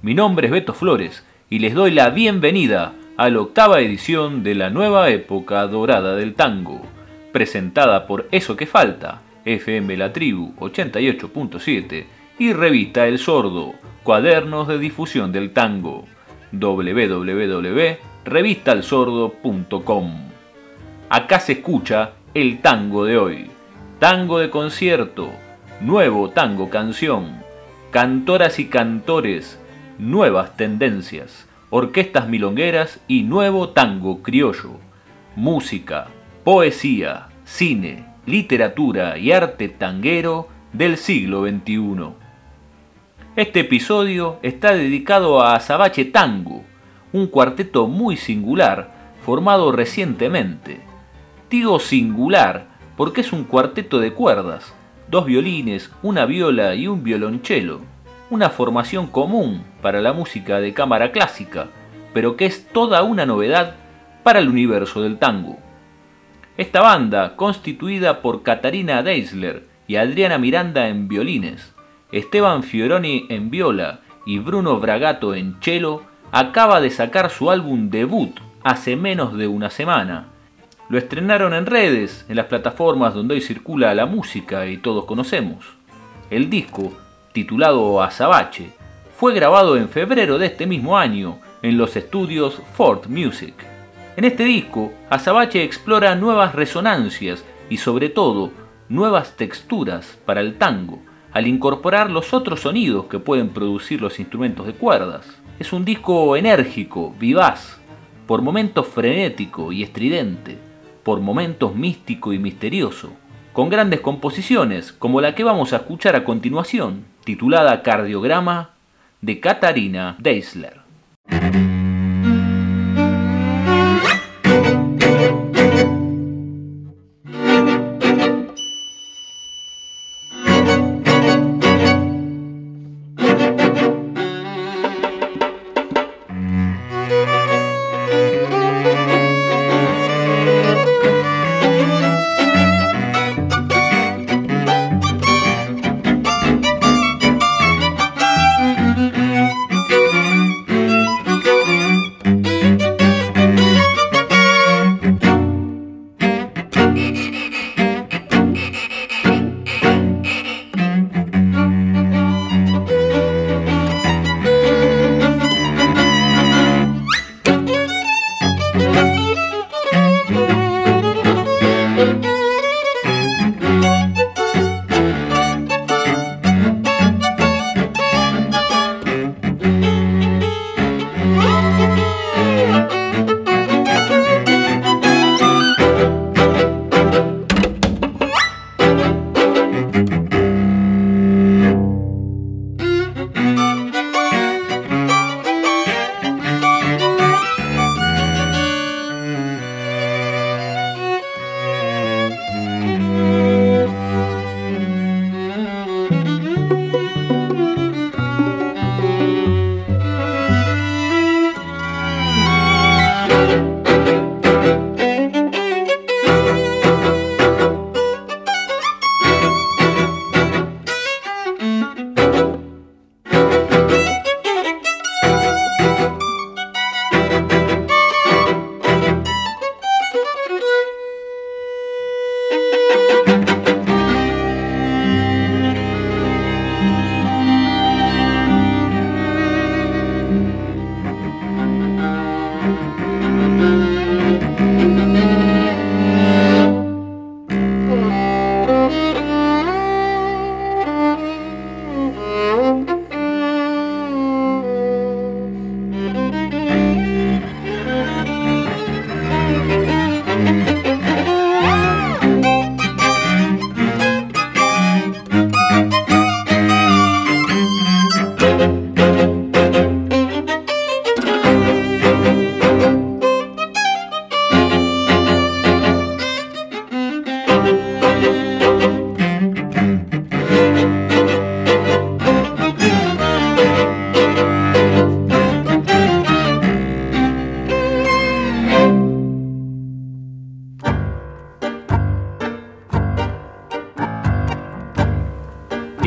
Mi nombre es Beto Flores y les doy la bienvenida a la octava edición de la nueva época dorada del tango, presentada por Eso que Falta, FM La Tribu 88.7 y Revista El Sordo, Cuadernos de Difusión del Tango, www.revistalsordo.com. Acá se escucha el tango de hoy, tango de concierto, nuevo tango canción, cantoras y cantores, nuevas tendencias, orquestas milongueras y nuevo tango criollo, música, poesía, cine, literatura y arte tanguero del siglo XXI. Este episodio está dedicado a Azabache Tango, un cuarteto muy singular formado recientemente. Digo singular porque es un cuarteto de cuerdas, dos violines, una viola y un violonchelo, una formación común para la música de cámara clásica, pero que es toda una novedad para el universo del tango. Esta banda, constituida por Catarina Deisler y Adriana Miranda en violines, Esteban Fioroni en viola y Bruno Bragato en cello, acaba de sacar su álbum debut hace menos de una semana, lo estrenaron en redes, en las plataformas donde hoy circula la música y todos conocemos. El disco, titulado Azabache, fue grabado en febrero de este mismo año en los estudios Ford Music. En este disco, Azabache explora nuevas resonancias y sobre todo nuevas texturas para el tango, al incorporar los otros sonidos que pueden producir los instrumentos de cuerdas. Es un disco enérgico, vivaz, por momentos frenético y estridente, por momentos místico y misterioso, con grandes composiciones como la que vamos a escuchar a continuación, titulada Cardiograma de Katarina Deisler.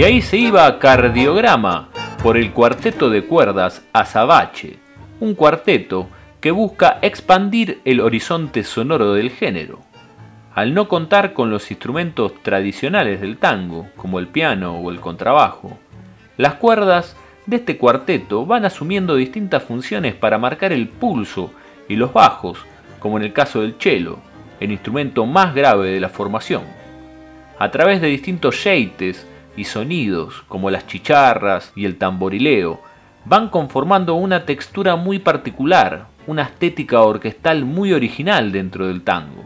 Y ahí se iba a cardiograma por el cuarteto de cuerdas Azabache, un cuarteto que busca expandir el horizonte sonoro del género. Al no contar con los instrumentos tradicionales del tango, como el piano o el contrabajo, las cuerdas de este cuarteto van asumiendo distintas funciones para marcar el pulso y los bajos, como en el caso del cello, el instrumento más grave de la formación. A través de distintos yeites y sonidos, como las chicharras y el tamborileo, van conformando una textura muy particular, una estética orquestal muy original dentro del tango.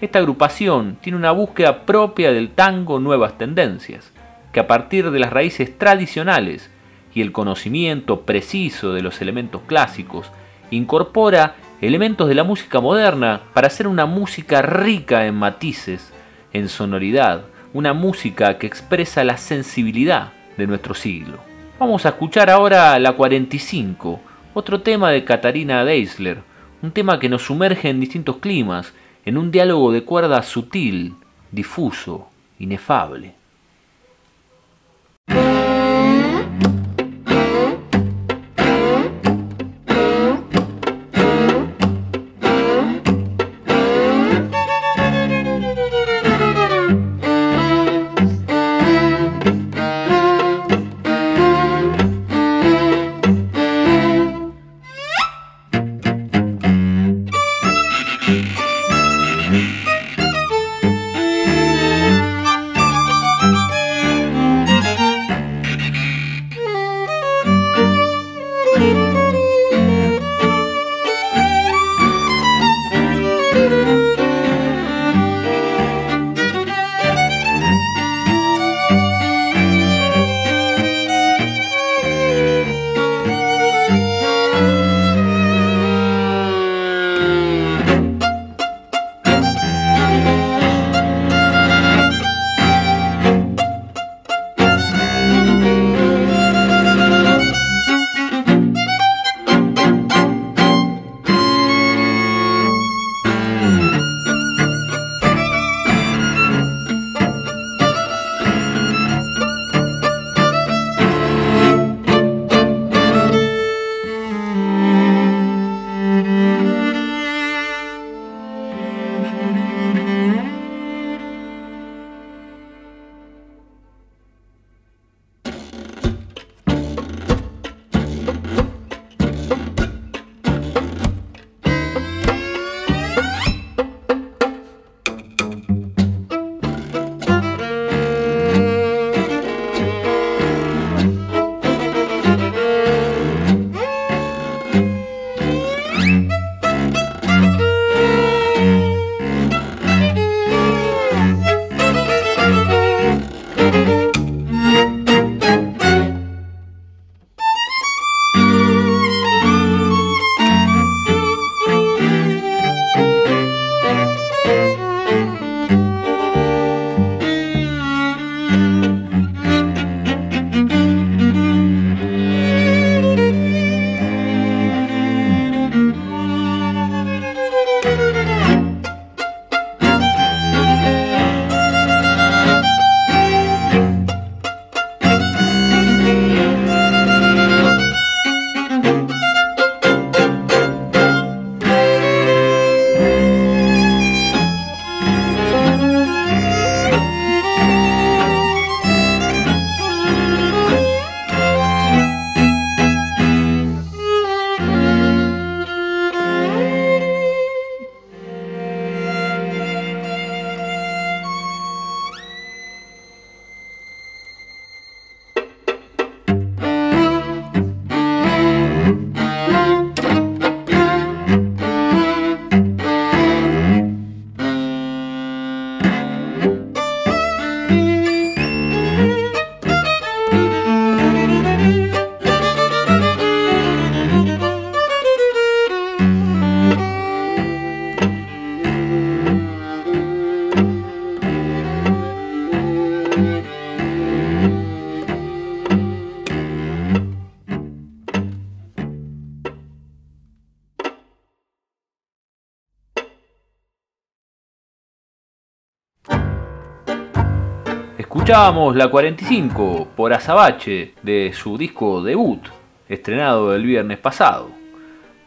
Esta agrupación tiene una búsqueda propia del tango Nuevas Tendencias, que a partir de las raíces tradicionales y el conocimiento preciso de los elementos clásicos, incorpora elementos de la música moderna para hacer una música rica en matices, en sonoridad, una música que expresa la sensibilidad de nuestro siglo. Vamos a escuchar ahora la 45, otro tema de Katarina Deisler, un tema que nos sumerge en distintos climas, en un diálogo de cuerda sutil, difuso, inefable. Escuchábamos la 45 por Azabache de su disco debut, estrenado el viernes pasado.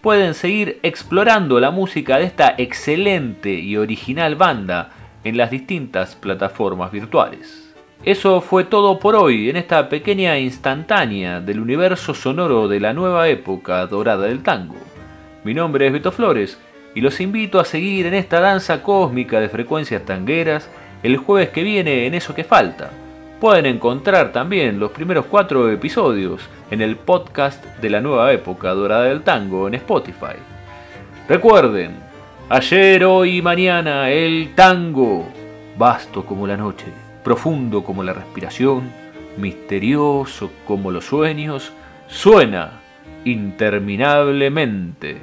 Pueden seguir explorando la música de esta excelente y original banda en las distintas plataformas virtuales. Eso fue todo por hoy en esta pequeña instantánea del universo sonoro de la nueva época dorada del tango. Mi nombre es Beto Flores y los invito a seguir en esta danza cósmica de frecuencias tangueras el jueves que viene en Eso que Falta. Pueden encontrar también los primeros cuatro episodios en el podcast de la nueva época dorada del tango en Spotify. Recuerden, ayer, hoy y mañana el tango, vasto como la noche, profundo como la respiración, misterioso como los sueños, suena interminablemente.